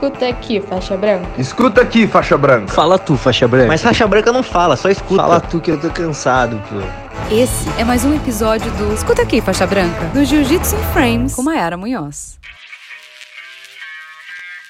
Escuta aqui, faixa branca. Escuta aqui, faixa branca. Fala tu, faixa branca. Mas faixa branca não fala, só escuta. Fala tu que eu tô cansado, pô. Esse é mais um episódio do Escuta aqui, faixa branca, do Jiu-Jitsu in Frames com Mayara Munhoz.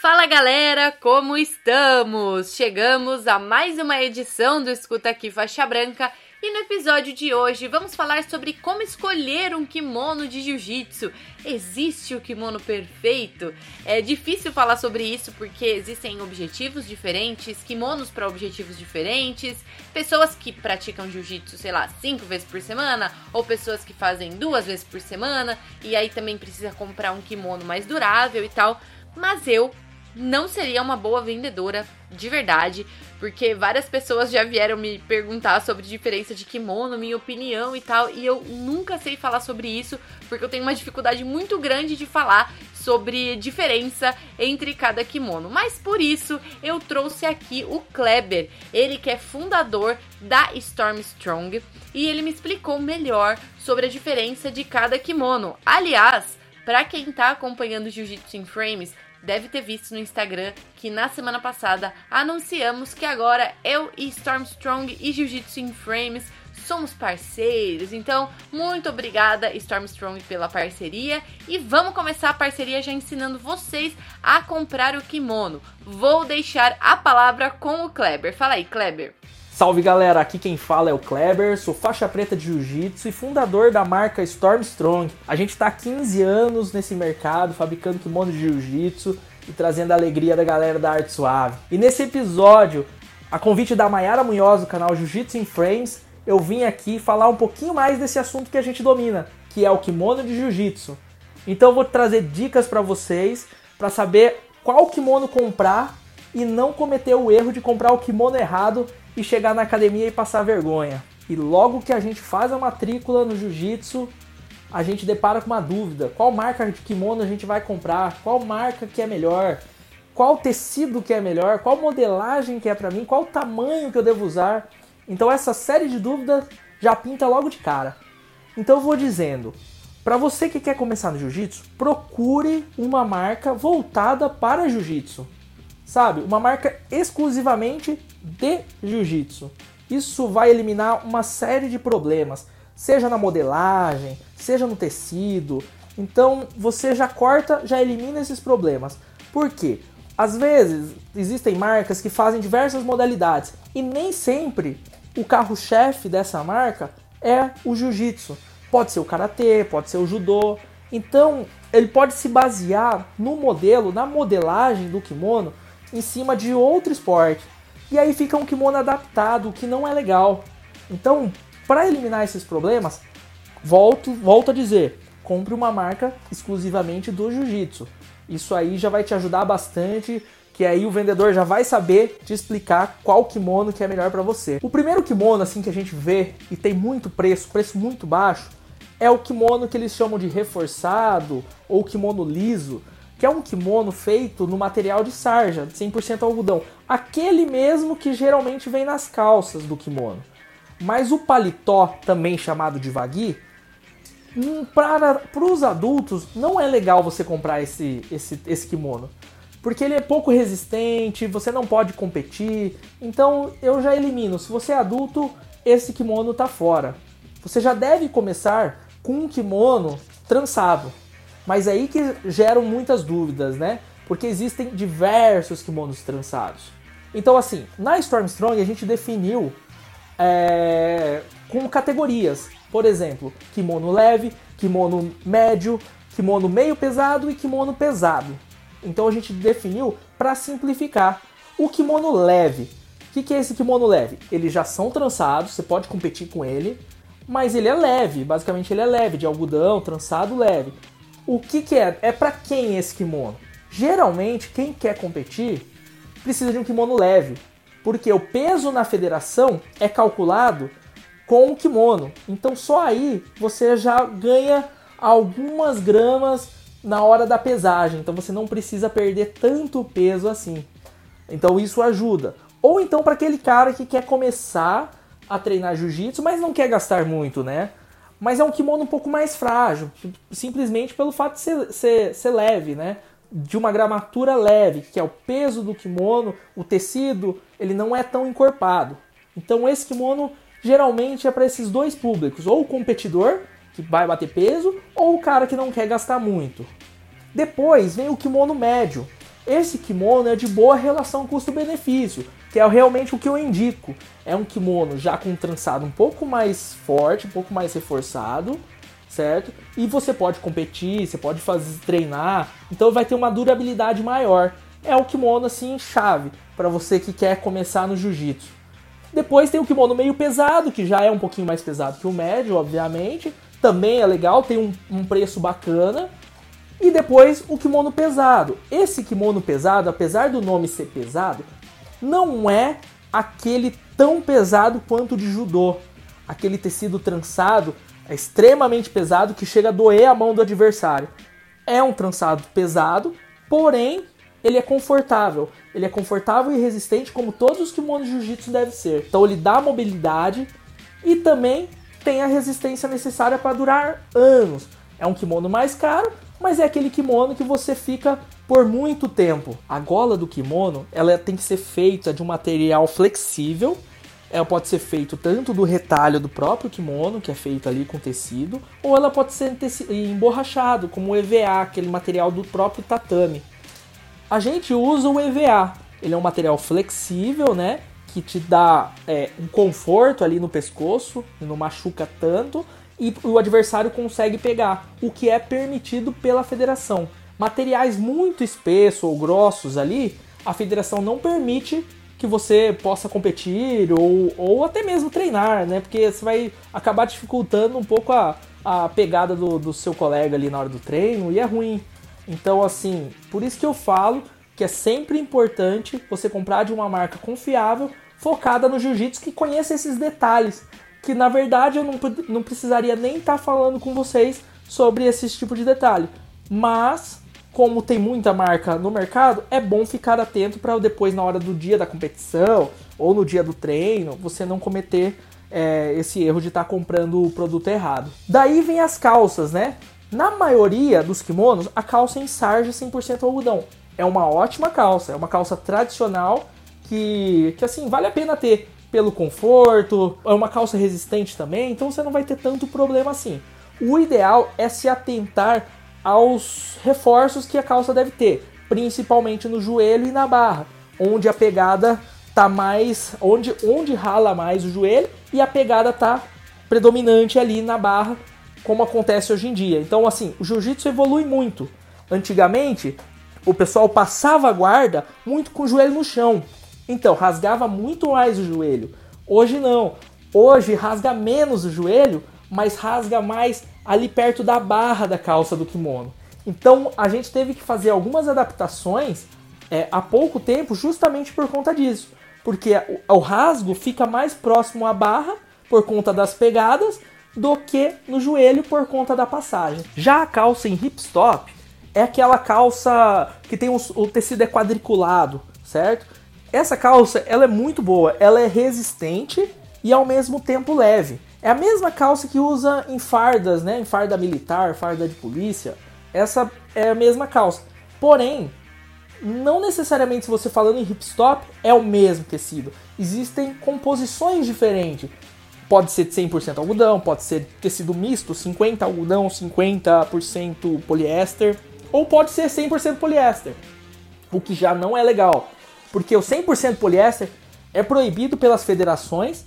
Fala galera, como estamos? Chegamos a mais uma edição do Escuta Aqui Faixa Branca e no episódio de hoje vamos falar sobre como escolher um kimono de jiu-jitsu. Existe o kimono perfeito? É difícil falar sobre isso porque existem objetivos diferentes, kimonos para objetivos diferentes, pessoas que praticam jiu-jitsu, sei lá, cinco vezes por semana, ou pessoas que fazem duas vezes por semana, e aí também precisa comprar um kimono mais durável e tal. Mas eu não seria uma boa vendedora de verdade, porque várias pessoas já vieram me perguntar sobre diferença de kimono, minha opinião e tal, e eu nunca sei falar sobre isso, porque eu tenho uma dificuldade muito grande de falar sobre diferença entre cada kimono. Mas por isso eu trouxe aqui o Kleber, ele que é fundador da Storm Strong, e ele me explicou melhor sobre a diferença de cada kimono. Aliás, para quem tá acompanhando Jiu-Jitsu in Frames, deve ter visto no Instagram que na semana passada anunciamos que agora eu e Stormstrong e Jiu-Jitsu in Frames somos parceiros. Então, muito obrigada Stormstrong pela parceria e vamos começar a parceria já ensinando vocês a comprar o kimono. Vou deixar a palavra com o Kleber. Fala aí, Kleber. Salve galera, aqui quem fala é o Kleber, sou faixa preta de jiu-jitsu e fundador da marca Stormstrong. A gente está há 15 anos nesse mercado, fabricando kimono de jiu-jitsu e trazendo a alegria da galera da arte suave. E nesse episódio, a convite da Mayara Munhoz do canal Jiu-Jitsu in Frames, eu vim aqui falar um pouquinho mais desse assunto que a gente domina, que é o kimono de jiu-jitsu. Então eu vou trazer dicas para vocês para saber qual kimono comprar e não cometer o erro de comprar o kimono errado e chegar na academia e passar vergonha. E logo que a gente faz a matrícula no jiu-jitsu, a gente depara com uma dúvida: qual marca de kimono a gente vai comprar? Qual marca que é melhor? Qual tecido que é melhor? Qual modelagem que é para mim? Qual tamanho que eu devo usar? Então essa série de dúvidas já pinta logo de cara. Então eu vou dizendo, para você que quer começar no jiu-jitsu, procure uma marca voltada para jiu-jitsu. Sabe? Uma marca exclusivamente de jiu-jitsu. Isso vai eliminar uma série de problemas, seja na modelagem, seja no tecido. Então você já corta, já elimina esses problemas. Por quê? Às vezes existem marcas que fazem diversas modalidades e nem sempre o carro-chefe dessa marca é o jiu-jitsu. Pode ser o karatê, pode ser o judô. Então ele pode se basear no modelo, na modelagem do kimono em cima de outro esporte. E aí fica um kimono adaptado, que não é legal. Então, para eliminar esses problemas, volto, volto a dizer, compre uma marca exclusivamente do jiu-jitsu. Isso aí já vai te ajudar bastante, que aí o vendedor já vai saber te explicar qual kimono que é melhor para você. O primeiro kimono assim que a gente vê e tem muito preço, preço muito baixo, é o kimono que eles chamam de reforçado ou kimono liso que é um kimono feito no material de sarja, 100% algodão. Aquele mesmo que geralmente vem nas calças do kimono. Mas o paletó, também chamado de vagui, hum, para os adultos não é legal você comprar esse, esse, esse kimono. Porque ele é pouco resistente, você não pode competir. Então eu já elimino. Se você é adulto, esse kimono está fora. Você já deve começar com um kimono trançado. Mas é aí que geram muitas dúvidas, né? Porque existem diversos kimonos trançados. Então, assim, na Stormstrong a gente definiu é, com categorias. Por exemplo, kimono leve, kimono médio, kimono meio pesado e kimono pesado. Então a gente definiu para simplificar. O kimono leve. O que, que é esse kimono leve? Eles já são trançados, você pode competir com ele, mas ele é leve. Basicamente ele é leve, de algodão, trançado leve. O que, que é? É para quem esse kimono? Geralmente, quem quer competir precisa de um kimono leve, porque o peso na federação é calculado com o kimono. Então, só aí você já ganha algumas gramas na hora da pesagem. Então, você não precisa perder tanto peso assim. Então, isso ajuda. Ou então para aquele cara que quer começar a treinar jiu-jitsu, mas não quer gastar muito, né? Mas é um kimono um pouco mais frágil, simplesmente pelo fato de ser, ser, ser leve, né? de uma gramatura leve, que é o peso do kimono, o tecido, ele não é tão encorpado. Então esse kimono geralmente é para esses dois públicos, ou o competidor, que vai bater peso, ou o cara que não quer gastar muito. Depois vem o kimono médio. Esse kimono é de boa relação custo-benefício, que é realmente o que eu indico. É um kimono já com um trançado um pouco mais forte, um pouco mais reforçado, certo? E você pode competir, você pode fazer treinar, então vai ter uma durabilidade maior. É o kimono assim chave para você que quer começar no jiu-jitsu. Depois tem o kimono meio pesado, que já é um pouquinho mais pesado que o médio, obviamente. Também é legal, tem um, um preço bacana. E depois o kimono pesado. Esse kimono pesado, apesar do nome ser pesado, não é aquele tão pesado quanto o de judô. Aquele tecido trançado é extremamente pesado que chega a doer a mão do adversário. É um trançado pesado, porém ele é confortável. Ele é confortável e resistente como todos os kimonos de jiu-jitsu devem ser. Então ele dá mobilidade e também tem a resistência necessária para durar anos. É um kimono mais caro, mas é aquele kimono que você fica por muito tempo. A gola do kimono, ela tem que ser feita de um material flexível. Ela pode ser feito tanto do retalho do próprio kimono, que é feito ali com tecido, ou ela pode ser emborrachado, como o EVA, aquele material do próprio tatame. A gente usa o EVA. Ele é um material flexível, né? Que te dá é, um conforto ali no pescoço, não machuca tanto, e o adversário consegue pegar, o que é permitido pela federação. Materiais muito espessos ou grossos ali, a federação não permite que você possa competir ou, ou até mesmo treinar, né? Porque você vai acabar dificultando um pouco a, a pegada do, do seu colega ali na hora do treino e é ruim. Então, assim, por isso que eu falo que é sempre importante você comprar de uma marca confiável, focada no jiu-jitsu, que conheça esses detalhes. Que na verdade eu não, não precisaria nem estar tá falando com vocês sobre esse tipo de detalhe. Mas, como tem muita marca no mercado, é bom ficar atento para depois, na hora do dia da competição ou no dia do treino, você não cometer é, esse erro de estar tá comprando o produto errado. Daí vem as calças, né? Na maioria dos kimonos, a calça é em sarja 100% algodão. É uma ótima calça, é uma calça tradicional que, que assim, vale a pena ter pelo conforto, é uma calça resistente também, então você não vai ter tanto problema assim. O ideal é se atentar aos reforços que a calça deve ter, principalmente no joelho e na barra, onde a pegada tá mais, onde onde rala mais o joelho e a pegada tá predominante ali na barra como acontece hoje em dia. Então, assim, o jiu-jitsu evolui muito. Antigamente, o pessoal passava a guarda muito com o joelho no chão. Então, rasgava muito mais o joelho. Hoje não. Hoje rasga menos o joelho, mas rasga mais ali perto da barra da calça do kimono. Então, a gente teve que fazer algumas adaptações é, há pouco tempo justamente por conta disso. Porque o, o rasgo fica mais próximo à barra por conta das pegadas do que no joelho por conta da passagem. Já a calça em hipstop é aquela calça que tem o, tecido é quadriculado, certo? Essa calça ela é muito boa, ela é resistente e ao mesmo tempo leve. É a mesma calça que usa em fardas, né? Em farda militar, farda de polícia. Essa é a mesma calça. Porém, não necessariamente se você falando em hipstop é o mesmo tecido. Existem composições diferentes. Pode ser de 100% algodão, pode ser tecido misto, 50 algodão, 50% poliéster, ou pode ser 100% poliéster, o que já não é legal, porque o 100% poliéster é proibido pelas federações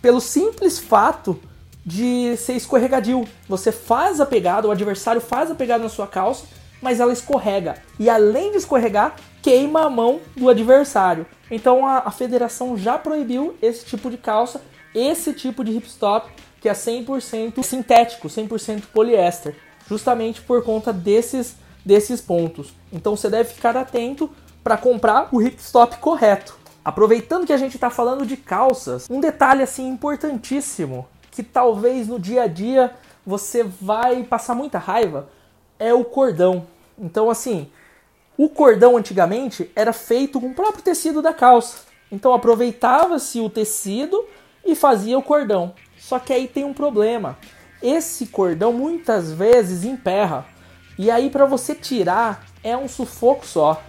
pelo simples fato de ser escorregadio. Você faz a pegada, o adversário faz a pegada na sua calça, mas ela escorrega. E além de escorregar, queima a mão do adversário. Então a, a federação já proibiu esse tipo de calça esse tipo de hipstop que é 100% sintético, 100% poliéster, justamente por conta desses, desses pontos. Então você deve ficar atento para comprar o hipstop correto. Aproveitando que a gente está falando de calças, um detalhe assim importantíssimo que talvez no dia a dia você vai passar muita raiva é o cordão. Então assim, o cordão antigamente era feito com o próprio tecido da calça. Então aproveitava-se o tecido e fazia o cordão. Só que aí tem um problema. Esse cordão muitas vezes emperra. E aí para você tirar é um sufoco só.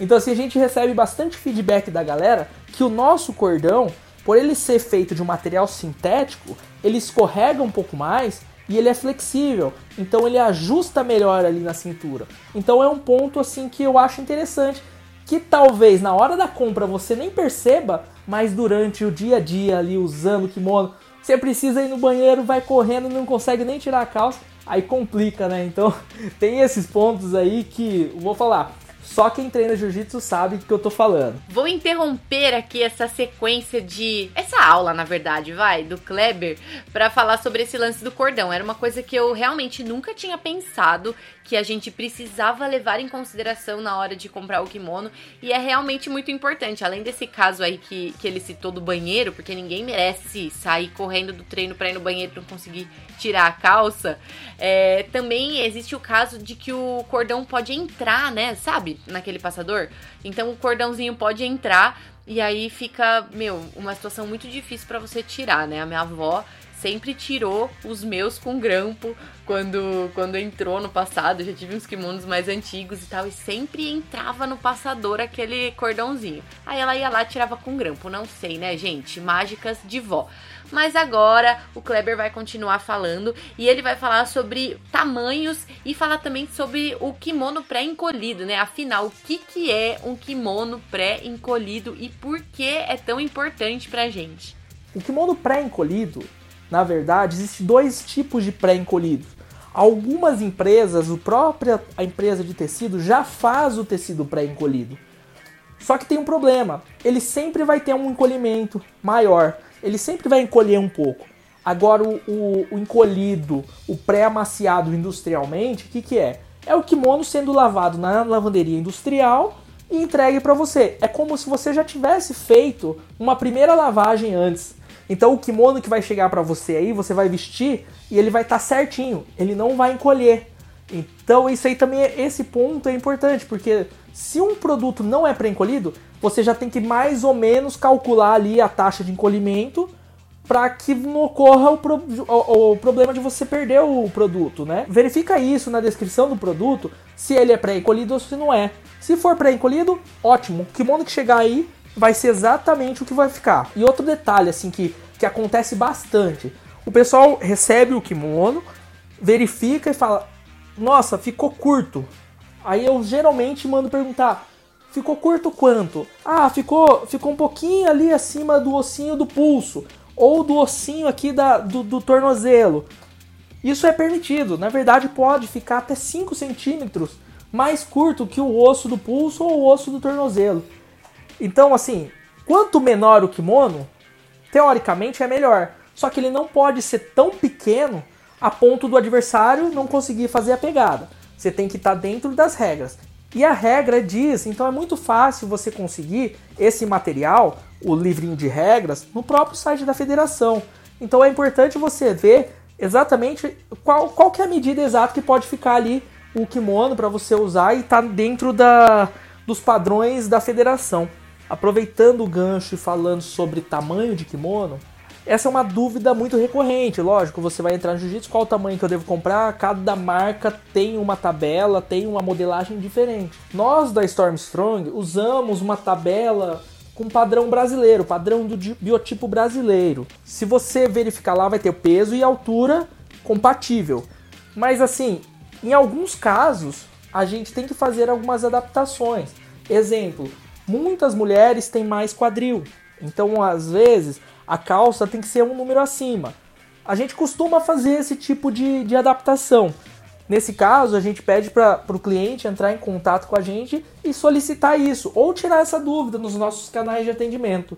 Então assim, a gente recebe bastante feedback da galera que o nosso cordão, por ele ser feito de um material sintético, ele escorrega um pouco mais e ele é flexível, então ele ajusta melhor ali na cintura. Então é um ponto assim que eu acho interessante, que talvez na hora da compra você nem perceba, mas durante o dia a dia ali usando o kimono, você precisa ir no banheiro, vai correndo, não consegue nem tirar a calça, aí complica, né? Então tem esses pontos aí que vou falar. Só quem treina jiu-jitsu sabe do que eu tô falando. Vou interromper aqui essa sequência de. Essa aula, na verdade, vai, do Kleber, para falar sobre esse lance do cordão. Era uma coisa que eu realmente nunca tinha pensado que a gente precisava levar em consideração na hora de comprar o kimono e é realmente muito importante. Além desse caso aí que, que ele citou do banheiro, porque ninguém merece sair correndo do treino para ir no banheiro para não conseguir tirar a calça, é, também existe o caso de que o cordão pode entrar, né? Sabe? Naquele passador. Então o cordãozinho pode entrar e aí fica, meu, uma situação muito difícil para você tirar, né? A minha avó sempre tirou os meus com grampo quando, quando entrou no passado. Já tive uns kimonos mais antigos e tal, e sempre entrava no passador aquele cordãozinho. Aí ela ia lá tirava com grampo. Não sei, né, gente? Mágicas de vó. Mas agora o Kleber vai continuar falando e ele vai falar sobre tamanhos e falar também sobre o kimono pré-encolhido, né? Afinal, o que, que é um kimono pré-encolhido e por que é tão importante pra gente? O kimono pré-encolhido na verdade, existem dois tipos de pré-encolhidos. Algumas empresas, a própria a empresa de tecido já faz o tecido pré-encolhido. Só que tem um problema, ele sempre vai ter um encolhimento maior, ele sempre vai encolher um pouco. Agora o, o, o encolhido, o pré-amaciado industrialmente, o que, que é? É o kimono sendo lavado na lavanderia industrial e entregue para você. É como se você já tivesse feito uma primeira lavagem antes. Então o kimono que vai chegar para você aí, você vai vestir e ele vai estar tá certinho, ele não vai encolher. Então isso aí também, é, esse ponto é importante, porque se um produto não é pré-encolhido, você já tem que mais ou menos calcular ali a taxa de encolhimento para que não ocorra o, pro, o, o, problema de você perder o produto, né? Verifica isso na descrição do produto, se ele é pré-encolhido ou se não é. Se for pré-encolhido, ótimo. O kimono que chegar aí vai ser exatamente o que vai ficar. E outro detalhe, assim, que, que acontece bastante: o pessoal recebe o kimono, verifica e fala: Nossa, ficou curto. Aí eu geralmente mando perguntar: Ficou curto quanto? Ah, ficou, ficou um pouquinho ali acima do ossinho do pulso ou do ossinho aqui da, do, do tornozelo. Isso é permitido, na verdade pode ficar até 5 centímetros mais curto que o osso do pulso ou o osso do tornozelo. Então, assim, quanto menor o kimono, teoricamente é melhor. Só que ele não pode ser tão pequeno a ponto do adversário não conseguir fazer a pegada. Você tem que estar dentro das regras. E a regra diz, então é muito fácil você conseguir esse material, o livrinho de regras, no próprio site da federação. Então é importante você ver exatamente qual, qual que é a medida exata que pode ficar ali o kimono para você usar e estar tá dentro da, dos padrões da federação. Aproveitando o gancho e falando sobre tamanho de kimono, essa é uma dúvida muito recorrente. Lógico, você vai entrar no jiu-jitsu, qual o tamanho que eu devo comprar? Cada marca tem uma tabela, tem uma modelagem diferente. Nós da Stormstrong usamos uma tabela com padrão brasileiro, padrão do biotipo brasileiro. Se você verificar lá, vai ter o peso e altura compatível. Mas assim, em alguns casos, a gente tem que fazer algumas adaptações. Exemplo, Muitas mulheres têm mais quadril, então às vezes a calça tem que ser um número acima. A gente costuma fazer esse tipo de, de adaptação. Nesse caso, a gente pede para o cliente entrar em contato com a gente e solicitar isso, ou tirar essa dúvida nos nossos canais de atendimento.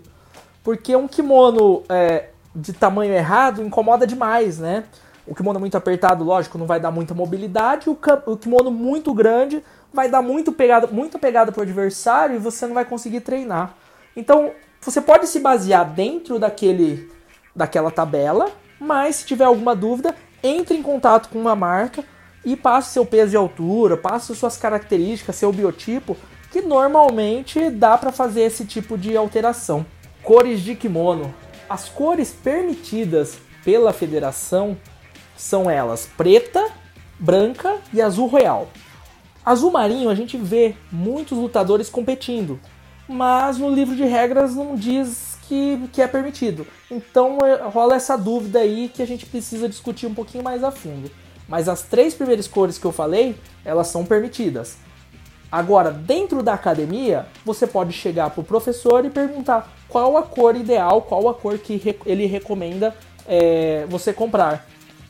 Porque um kimono é, de tamanho errado incomoda demais, né? O kimono muito apertado, lógico, não vai dar muita mobilidade. O, o kimono muito grande vai dar muito pegada, muita pegada pro adversário e você não vai conseguir treinar. Então, você pode se basear dentro daquele daquela tabela, mas se tiver alguma dúvida, entre em contato com uma marca e passe seu peso de altura, passe suas características, seu biotipo, que normalmente dá para fazer esse tipo de alteração. Cores de kimono. As cores permitidas pela federação são elas preta, branca e azul royal. Azul marinho a gente vê muitos lutadores competindo, mas no livro de regras não diz que, que é permitido. Então é, rola essa dúvida aí que a gente precisa discutir um pouquinho mais a fundo. Mas as três primeiras cores que eu falei, elas são permitidas. Agora, dentro da academia, você pode chegar para o professor e perguntar qual a cor ideal, qual a cor que ele recomenda é, você comprar.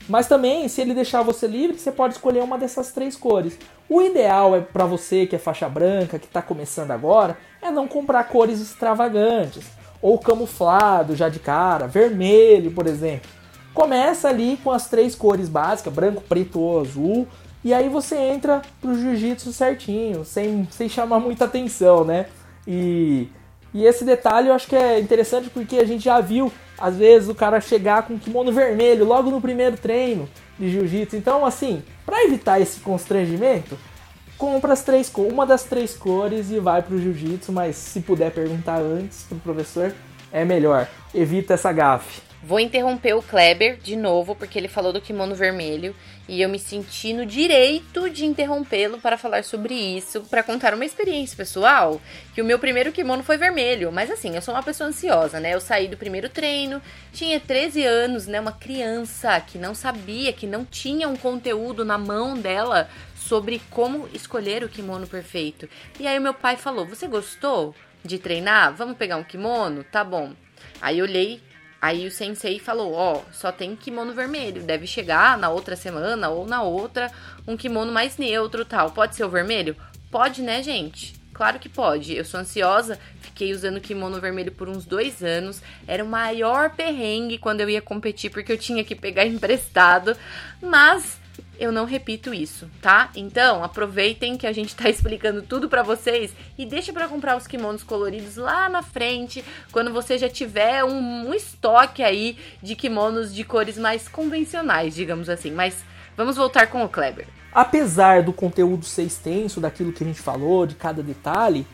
Mas também, se ele deixar você livre, você pode escolher uma dessas três cores. O ideal é para você que é faixa branca, que está começando agora, é não comprar cores extravagantes ou camuflado já de cara, vermelho, por exemplo. Começa ali com as três cores básicas, branco, preto ou azul, e aí você entra pro jiu-jitsu certinho, sem, sem chamar muita atenção, né? E, e esse detalhe eu acho que é interessante porque a gente já viu às vezes o cara chegar com kimono vermelho logo no primeiro treino de jiu-jitsu. Então, assim, para evitar esse constrangimento, compra as três, uma das três cores e vai pro jiu-jitsu, mas se puder perguntar antes pro professor, é melhor. Evita essa gafe. Vou interromper o Kleber de novo, porque ele falou do kimono vermelho e eu me senti no direito de interrompê-lo para falar sobre isso, para contar uma experiência pessoal. Que o meu primeiro kimono foi vermelho, mas assim, eu sou uma pessoa ansiosa, né? Eu saí do primeiro treino, tinha 13 anos, né? Uma criança que não sabia, que não tinha um conteúdo na mão dela sobre como escolher o kimono perfeito. E aí o meu pai falou: Você gostou de treinar? Vamos pegar um kimono? Tá bom. Aí eu olhei Aí o sensei falou: Ó, só tem kimono vermelho, deve chegar na outra semana ou na outra um kimono mais neutro tal. Pode ser o vermelho? Pode, né, gente? Claro que pode. Eu sou ansiosa, fiquei usando kimono vermelho por uns dois anos. Era o maior perrengue quando eu ia competir porque eu tinha que pegar emprestado. Mas eu não repito isso, tá? Então, aproveitem que a gente tá explicando tudo para vocês e deixa para comprar os kimonos coloridos lá na frente, quando você já tiver um, um estoque aí de kimonos de cores mais convencionais, digamos assim. Mas vamos voltar com o Kleber. Apesar do conteúdo ser extenso daquilo que a gente falou, de cada detalhe,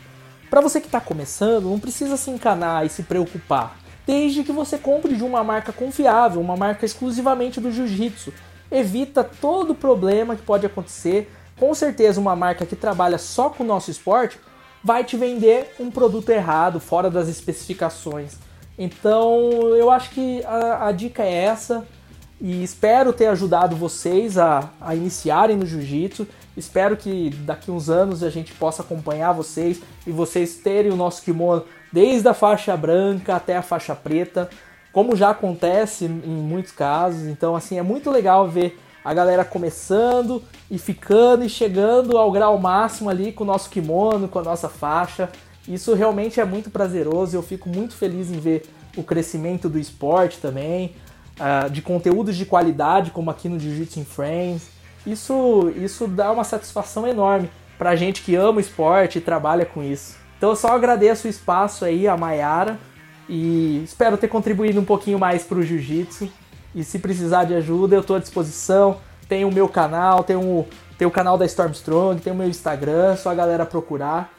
para você que está começando, não precisa se encanar e se preocupar. Desde que você compre de uma marca confiável, uma marca exclusivamente do jiu-jitsu evita todo o problema que pode acontecer. Com certeza, uma marca que trabalha só com o nosso esporte vai te vender um produto errado, fora das especificações. Então, eu acho que a, a dica é essa e espero ter ajudado vocês a, a iniciarem no jiu-jitsu. Espero que daqui uns anos a gente possa acompanhar vocês e vocês terem o nosso kimono desde a faixa branca até a faixa preta como já acontece em muitos casos. Então, assim, é muito legal ver a galera começando e ficando e chegando ao grau máximo ali com o nosso kimono, com a nossa faixa. Isso realmente é muito prazeroso. Eu fico muito feliz em ver o crescimento do esporte também, uh, de conteúdos de qualidade, como aqui no Jiu-Jitsu in Frames. Isso, isso dá uma satisfação enorme pra gente que ama o esporte e trabalha com isso. Então eu só agradeço o espaço aí, a Mayara, e espero ter contribuído um pouquinho mais para o jiu-jitsu. E se precisar de ajuda, eu estou à disposição. Tem o meu canal, tem o, tem o canal da Stormstrong, tem o meu Instagram, só a galera procurar.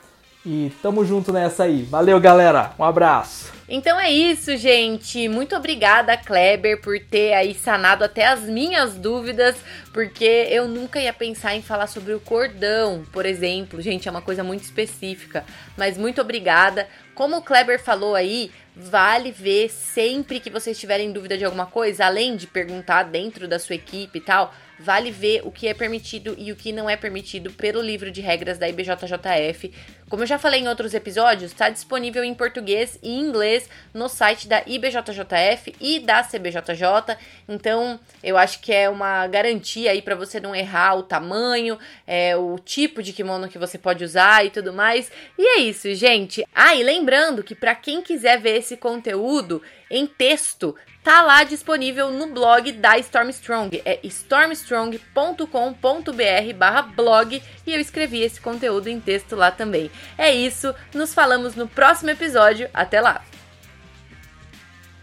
E tamo junto nessa aí. Valeu, galera. Um abraço. Então é isso, gente. Muito obrigada, Kleber, por ter aí sanado até as minhas dúvidas, porque eu nunca ia pensar em falar sobre o cordão, por exemplo. Gente, é uma coisa muito específica, mas muito obrigada. Como o Kleber falou aí, vale ver sempre que vocês tiverem dúvida de alguma coisa, além de perguntar dentro da sua equipe e tal, vale ver o que é permitido e o que não é permitido pelo livro de regras da IBJJF. Como eu já falei em outros episódios, está disponível em português e inglês no site da IBJJF e da CBJJ. Então, eu acho que é uma garantia aí para você não errar o tamanho, é, o tipo de kimono que você pode usar e tudo mais. E é isso, gente. Ah, e lembrando que para quem quiser ver esse conteúdo em texto, tá lá disponível no blog da Stormstrong. É stormstrong.com.br barra blog e eu escrevi esse conteúdo em texto lá também. É isso, nos falamos no próximo episódio. Até lá!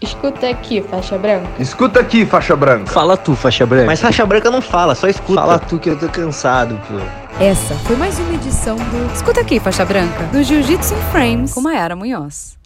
Escuta aqui, faixa branca. Escuta aqui, faixa branca. Fala tu, faixa branca. Mas faixa branca não fala, só escuta. Fala tu que eu tô cansado, pô. Essa foi mais uma edição do Escuta aqui, faixa branca, do Jiu-Jitsu in Frames com Mayara Munhoz.